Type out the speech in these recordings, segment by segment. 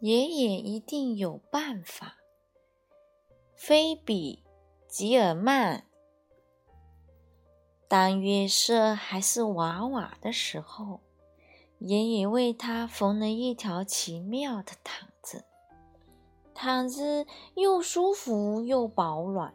爷爷一定有办法。菲比·吉尔曼。当约瑟还是娃娃的时候，爷爷为他缝了一条奇妙的毯子。毯子又舒服又保暖，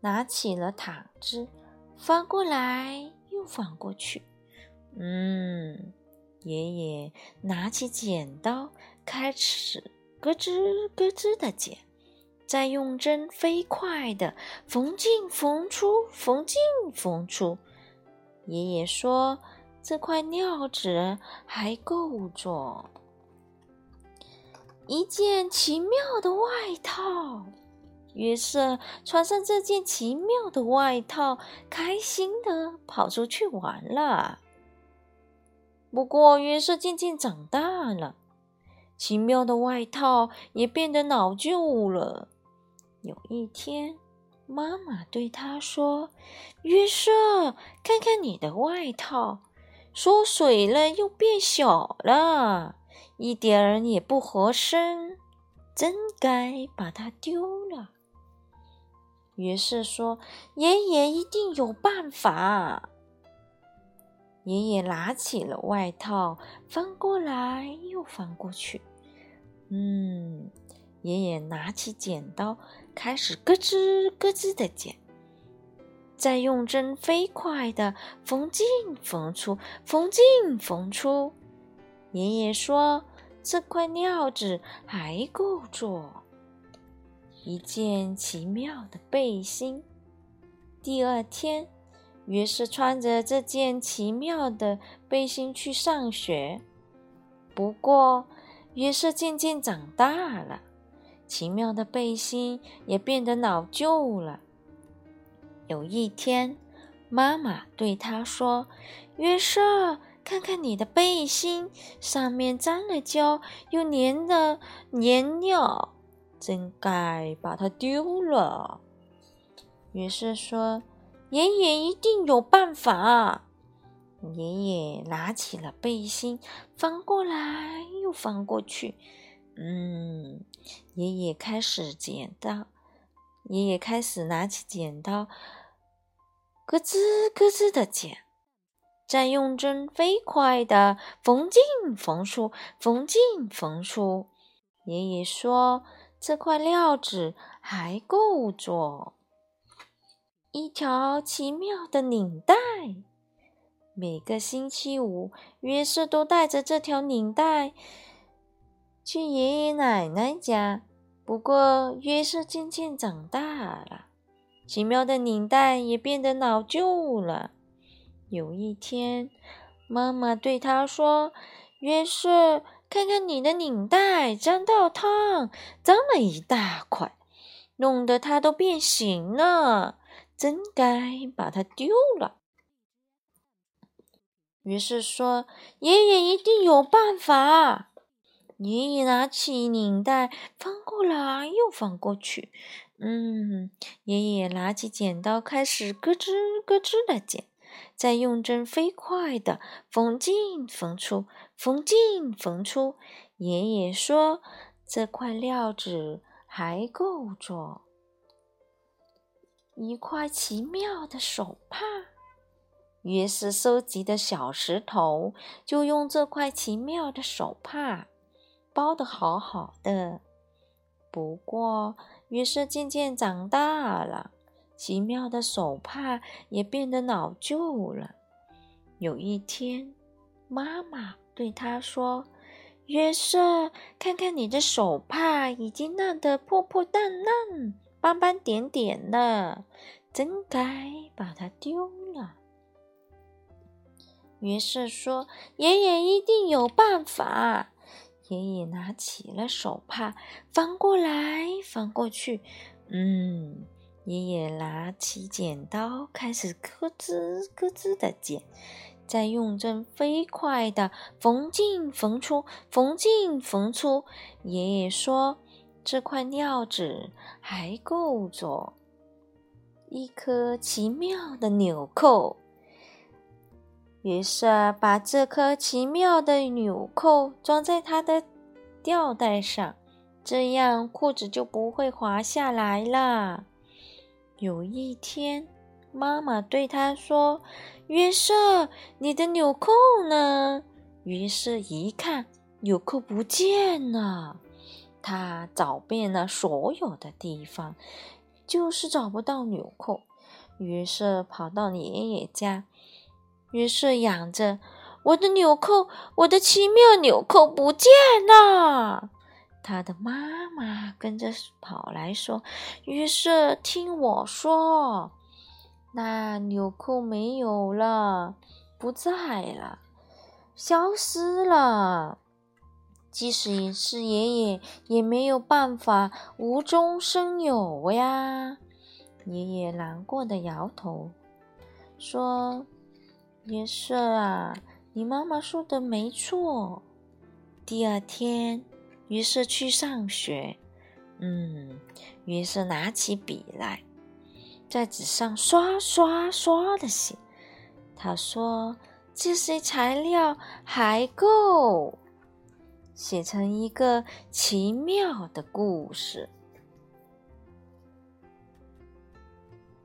拿起了毯子，翻过来又翻过去，嗯。爷爷拿起剪刀，开始咯吱咯吱的剪，再用针飞快的缝进缝出，缝进缝出。爷爷说：“这块料子还够做一件奇妙的外套。”约瑟穿上这件奇妙的外套，开心的跑出去玩了。不过，约瑟渐渐长大了，奇妙的外套也变得老旧了。有一天，妈妈对他说：“约瑟，看看你的外套，缩水了又变小了，一点儿也不合身，真该把它丢了。”于是说：“爷爷一定有办法。”爷爷拿起了外套，翻过来又翻过去。嗯，爷爷拿起剪刀，开始咯吱咯吱的剪，再用针飞快的缝进缝出，缝进缝出。爷爷说：“这块料子还够做一件奇妙的背心。”第二天。约瑟穿着这件奇妙的背心去上学。不过，约瑟渐渐长大了，奇妙的背心也变得老旧了。有一天，妈妈对他说：“约瑟，看看你的背心，上面沾了胶，又粘了粘料，真该把它丢了。”于是说。爷爷一定有办法。爷爷拿起了背心，翻过来又翻过去。嗯，爷爷开始剪刀。爷爷开始拿起剪刀，咯吱咯吱的剪，再用针飞快的缝进缝出，缝进缝出。爷爷说：“这块料子还够做。”一条奇妙的领带。每个星期五，约瑟都带着这条领带去爷爷奶奶家。不过，约瑟渐渐长大了，奇妙的领带也变得老旧了。有一天，妈妈对他说：“约瑟，看看你的领带，沾到汤，脏了一大块，弄得它都变形了。”真该把它丢了。于是说：“爷爷一定有办法。”爷爷拿起领带，翻过来又翻过去。嗯，爷爷拿起剪刀，开始咯吱咯吱的剪，再用针飞快的缝进缝出，缝进缝出。爷爷说：“这块料子还够做。”一块奇妙的手帕，约瑟收集的小石头就用这块奇妙的手帕包的好好的。不过，约瑟渐渐长大了，奇妙的手帕也变得老旧了。有一天，妈妈对他说：“约瑟，看看你的手帕已经烂得破破烂烂。”斑斑点点的，真该把它丢了。约瑟说：“爷爷一定有办法。”爷爷拿起了手帕，翻过来翻过去。嗯，爷爷拿起剪刀，开始咯吱咯吱的剪，再用针飞快的缝进缝出，缝进缝出。爷爷说：“这块料纸还够做一颗奇妙的纽扣。”约瑟把这颗奇妙的纽扣装在他的吊带上，这样裤子就不会滑下来了。有一天，妈妈对他说：“约瑟，你的纽扣呢？”约瑟一看，纽扣不见了。他找遍了所有的地方，就是找不到纽扣。约瑟跑到爷爷家。约瑟仰着我的纽扣，我的奇妙纽扣不见了。他的妈妈跟着跑来说：“约瑟，听我说，那纽扣没有了，不在了，消失了。即使是爷爷，也没有办法无中生有呀。”爷爷难过的摇头说。约瑟啊，你妈妈说的没错。第二天，于是去上学。嗯，于是拿起笔来，在纸上刷刷刷的写。他说：“这些材料还够，写成一个奇妙的故事。”